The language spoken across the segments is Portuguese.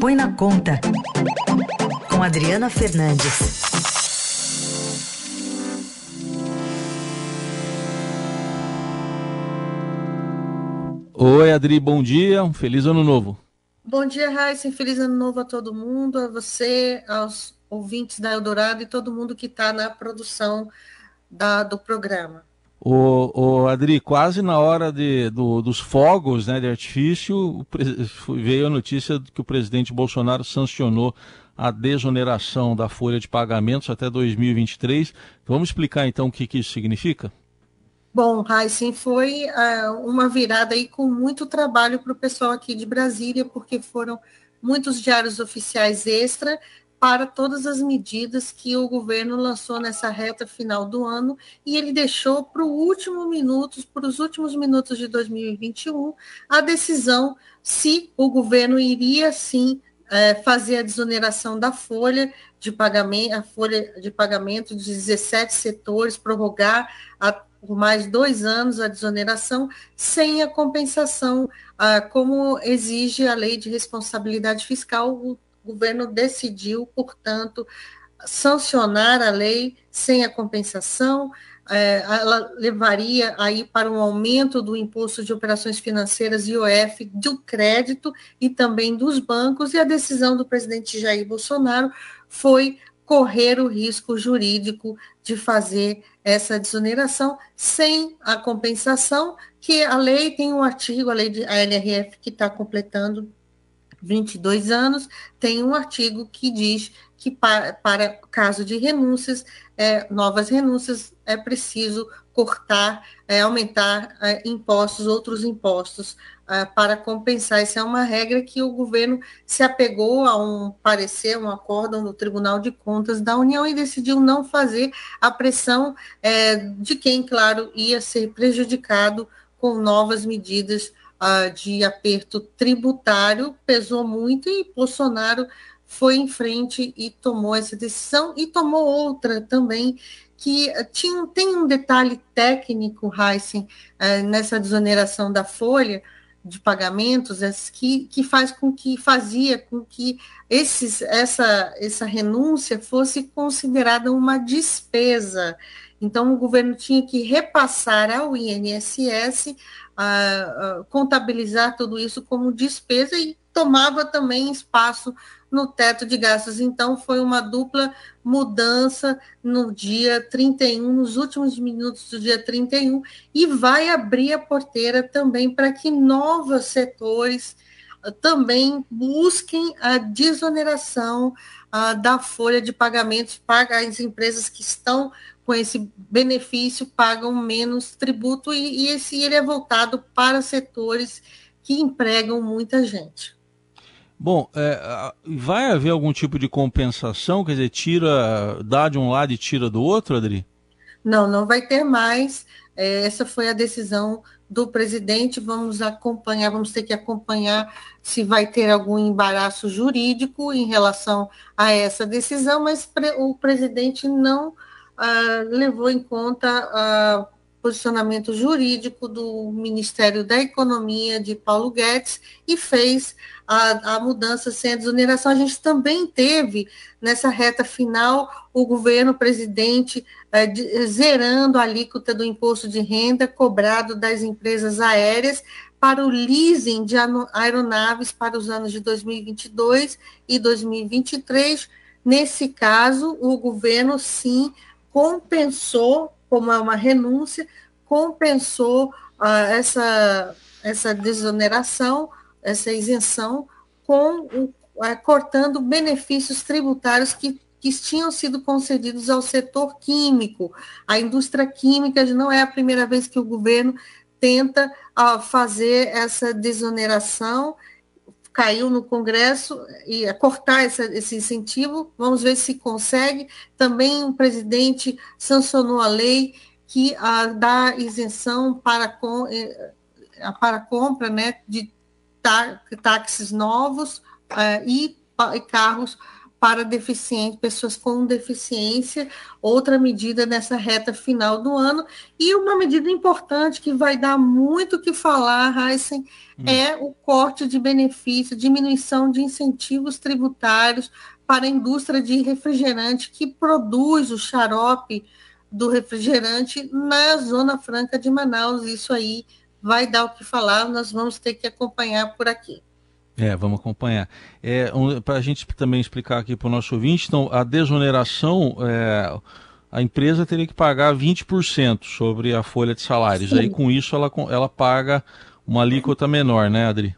Põe na Conta, com Adriana Fernandes. Oi, Adri, bom dia, um feliz ano novo. Bom dia, Raíssa, feliz ano novo a todo mundo, a você, aos ouvintes da Eldorado e todo mundo que está na produção da, do programa. O, o Adri, quase na hora de, do, dos fogos né, de artifício, veio a notícia que o presidente Bolsonaro sancionou a desoneração da folha de pagamentos até 2023. Vamos explicar então o que, que isso significa? Bom, Heisen, foi uh, uma virada aí com muito trabalho para o pessoal aqui de Brasília, porque foram muitos diários oficiais extra para todas as medidas que o governo lançou nessa reta final do ano e ele deixou para o último minuto, para os últimos minutos de 2021, a decisão se o governo iria sim é, fazer a desoneração da folha de pagamento, a folha de pagamento de 17 setores, prorrogar a, por mais dois anos a desoneração sem a compensação, ah, como exige a lei de responsabilidade fiscal. O governo decidiu, portanto, sancionar a lei sem a compensação, é, ela levaria aí para um aumento do imposto de operações financeiras IOF do crédito e também dos bancos, e a decisão do presidente Jair Bolsonaro foi correr o risco jurídico de fazer essa desoneração sem a compensação, que a lei tem um artigo, a lei de a LRF que está completando 22 anos, tem um artigo que diz que para, para caso de renúncias, é, novas renúncias, é preciso cortar, é, aumentar é, impostos, outros impostos, é, para compensar. Essa é uma regra que o governo se apegou a um parecer, um acórdão do Tribunal de Contas da União e decidiu não fazer a pressão é, de quem, claro, ia ser prejudicado com novas medidas uh, de aperto tributário, pesou muito e Bolsonaro foi em frente e tomou essa decisão e tomou outra também que tinha, tem um detalhe técnico, Heisen, eh, nessa desoneração da folha de pagamentos, que, que faz com que fazia com que esses, essa, essa renúncia fosse considerada uma despesa. Então, o governo tinha que repassar ao INSS, a, a, contabilizar tudo isso como despesa e tomava também espaço no teto de gastos. Então, foi uma dupla mudança no dia 31, nos últimos minutos do dia 31, e vai abrir a porteira também para que novos setores ah, também busquem a desoneração uh, da folha de pagamentos para as empresas que estão com esse benefício pagam menos tributo e, e esse ele é voltado para setores que empregam muita gente. Bom, é, vai haver algum tipo de compensação? Quer dizer, tira, dá de um lado e tira do outro, Adri? Não, não vai ter mais. É, essa foi a decisão do presidente. Vamos acompanhar, vamos ter que acompanhar se vai ter algum embaraço jurídico em relação a essa decisão, mas o presidente não ah, levou em conta o posicionamento jurídico do Ministério da Economia de Paulo Guedes e fez a, a mudança sem a desoneração. A gente também teve, nessa reta final, o governo, presidente, é, de, zerando a alíquota do imposto de renda cobrado das empresas aéreas para o leasing de aeronaves para os anos de 2022 e 2023. Nesse caso, o governo, sim, compensou, como é uma renúncia, compensou uh, essa, essa desoneração essa isenção com é, cortando benefícios tributários que, que tinham sido concedidos ao setor químico. A indústria química não é a primeira vez que o governo tenta uh, fazer essa desoneração caiu no Congresso e é, cortar essa, esse incentivo. Vamos ver se consegue. Também o presidente sancionou a lei que uh, dá isenção para, com, eh, para compra né, de táxis novos uh, e, e, carros para deficientes, pessoas com deficiência, outra medida nessa reta final do ano, e uma medida importante que vai dar muito o que falar, Heisen, hum. é o corte de benefícios, diminuição de incentivos tributários para a indústria de refrigerante que produz o xarope do refrigerante na Zona Franca de Manaus. Isso aí vai dar o que falar, nós vamos ter que acompanhar por aqui. É, vamos acompanhar. É, um, para a gente também explicar aqui para o nosso ouvinte, então, a desoneração, é, a empresa teria que pagar 20% sobre a folha de salários. Sim. Aí, com isso, ela, ela paga uma alíquota menor, né, Adri?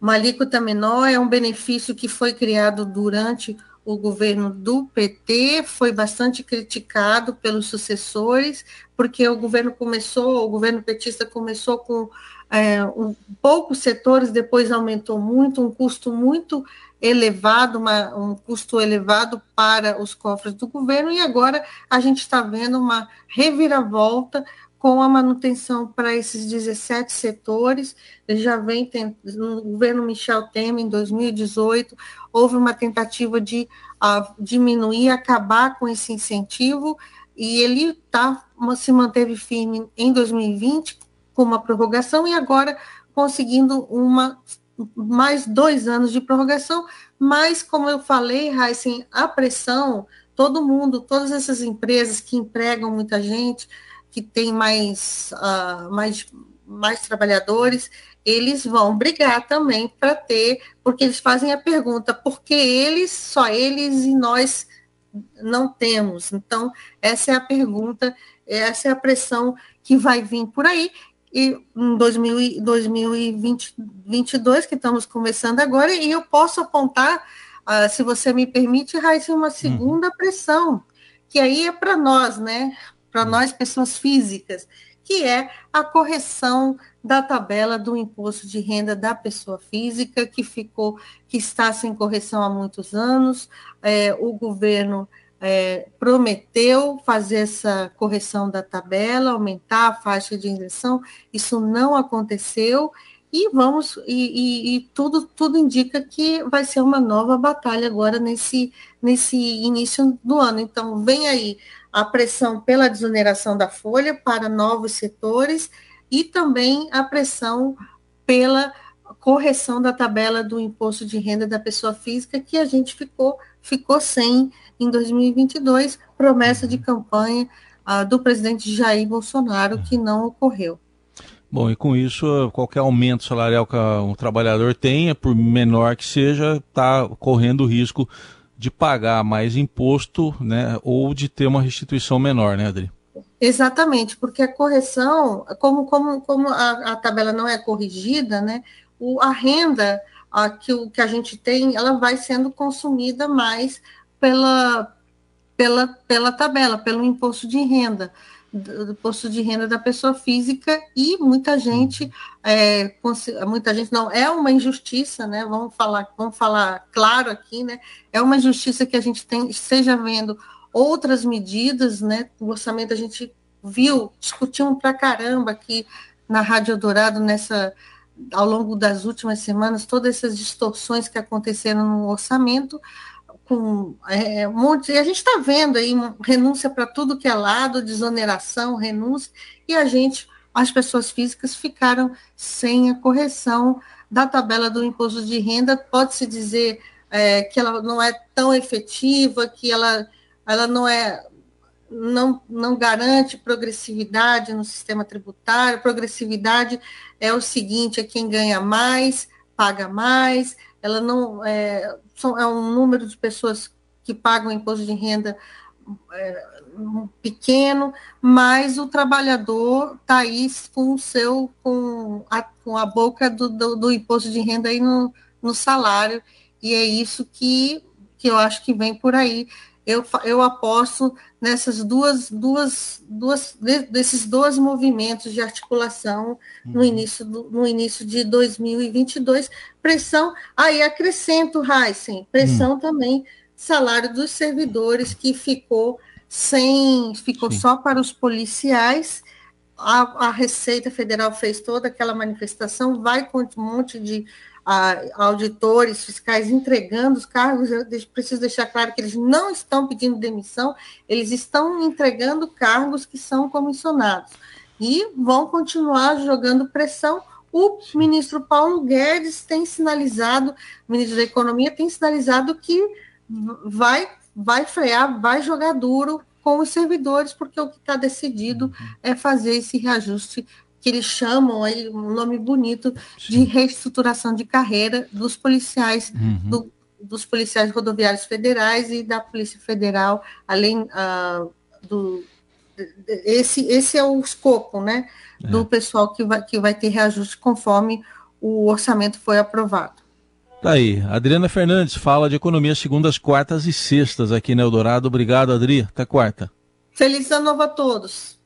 Uma alíquota menor é um benefício que foi criado durante o governo do PT, foi bastante criticado pelos sucessores, porque o governo começou, o governo petista começou com é, um, poucos setores, depois aumentou muito, um custo muito elevado, uma, um custo elevado para os cofres do governo, e agora a gente está vendo uma reviravolta com a manutenção para esses 17 setores. Ele já vem no governo Michel Temer, em 2018, houve uma tentativa de uh, diminuir, acabar com esse incentivo, e ele tá, se manteve firme em 2020, com uma prorrogação e agora conseguindo uma mais dois anos de prorrogação, mas como eu falei, Heisen, a pressão, todo mundo, todas essas empresas que empregam muita gente, que tem mais, uh, mais, mais trabalhadores, eles vão brigar também para ter, porque eles fazem a pergunta, por que eles, só eles e nós não temos? Então, essa é a pergunta, essa é a pressão que vai vir por aí, e em 2022, que estamos começando agora, e eu posso apontar, uh, se você me permite, Raíssa, uma segunda uhum. pressão, que aí é para nós, né? Para uhum. nós, pessoas físicas, que é a correção da tabela do imposto de renda da pessoa física, que ficou, que está sem correção há muitos anos. É, o governo é, prometeu fazer essa correção da tabela, aumentar a faixa de isenção, isso não aconteceu e vamos e, e, e, tudo tudo indica que vai ser uma nova batalha agora nesse nesse início do ano. Então vem aí a pressão pela desoneração da folha para novos setores e também a pressão pela correção da tabela do imposto de renda da pessoa física que a gente ficou ficou sem em 2022, promessa de campanha uh, do presidente Jair Bolsonaro, que não ocorreu. Bom, e com isso, qualquer aumento salarial que um trabalhador tenha, por menor que seja, está correndo o risco de pagar mais imposto, né, ou de ter uma restituição menor, né, Adri? Exatamente, porque a correção, como, como, como a, a tabela não é corrigida, né, o, a renda a, que, o, que a gente tem, ela vai sendo consumida mais pela, pela, pela tabela, pelo imposto de renda, do imposto de renda da pessoa física e muita gente, é, muita gente não, é uma injustiça, né? Vamos falar, vamos falar claro aqui, né? É uma injustiça que a gente tem, esteja vendo outras medidas, né? O orçamento a gente viu, discutimos para caramba aqui na Rádio Dourado nessa ao longo das últimas semanas, todas essas distorções que aconteceram no orçamento, com é, um monte. E a gente está vendo aí renúncia para tudo que é lado, desoneração, renúncia, e a gente, as pessoas físicas, ficaram sem a correção da tabela do imposto de renda. Pode-se dizer é, que ela não é tão efetiva, que ela, ela não é. Não, não garante progressividade no sistema tributário. Progressividade é o seguinte: é quem ganha mais, paga mais, ela não é, são, é um número de pessoas que pagam imposto de renda é, pequeno, mas o trabalhador está aí com o seu, com a, com a boca do, do, do, imposto de renda aí no, no salário, e é isso que, que eu acho que vem por aí eu, eu aposto nessas duas, duas, duas desses dois movimentos de articulação uhum. no, início do, no início de 2022. Pressão, aí acrescento, Heisen, pressão uhum. também, salário dos servidores que ficou sem, ficou Sim. só para os policiais. A, a, Receita Federal fez toda aquela manifestação, vai com um monte de auditores fiscais entregando os cargos, eu preciso deixar claro que eles não estão pedindo demissão, eles estão entregando cargos que são comissionados e vão continuar jogando pressão. O ministro Paulo Guedes tem sinalizado, o ministro da Economia tem sinalizado que vai, vai frear, vai jogar duro com os servidores, porque o que está decidido é fazer esse reajuste que eles chamam aí um nome bonito de reestruturação de carreira dos policiais uhum. do, dos policiais rodoviários federais e da Polícia Federal, além uh, do esse esse é o escopo, né, é. do pessoal que vai que vai ter reajuste conforme o orçamento foi aprovado. Tá aí, Adriana Fernandes fala de economia segundas, quartas e sextas aqui na Eldorado. Obrigado, Adri. Até quarta. Feliz ano novo a todos.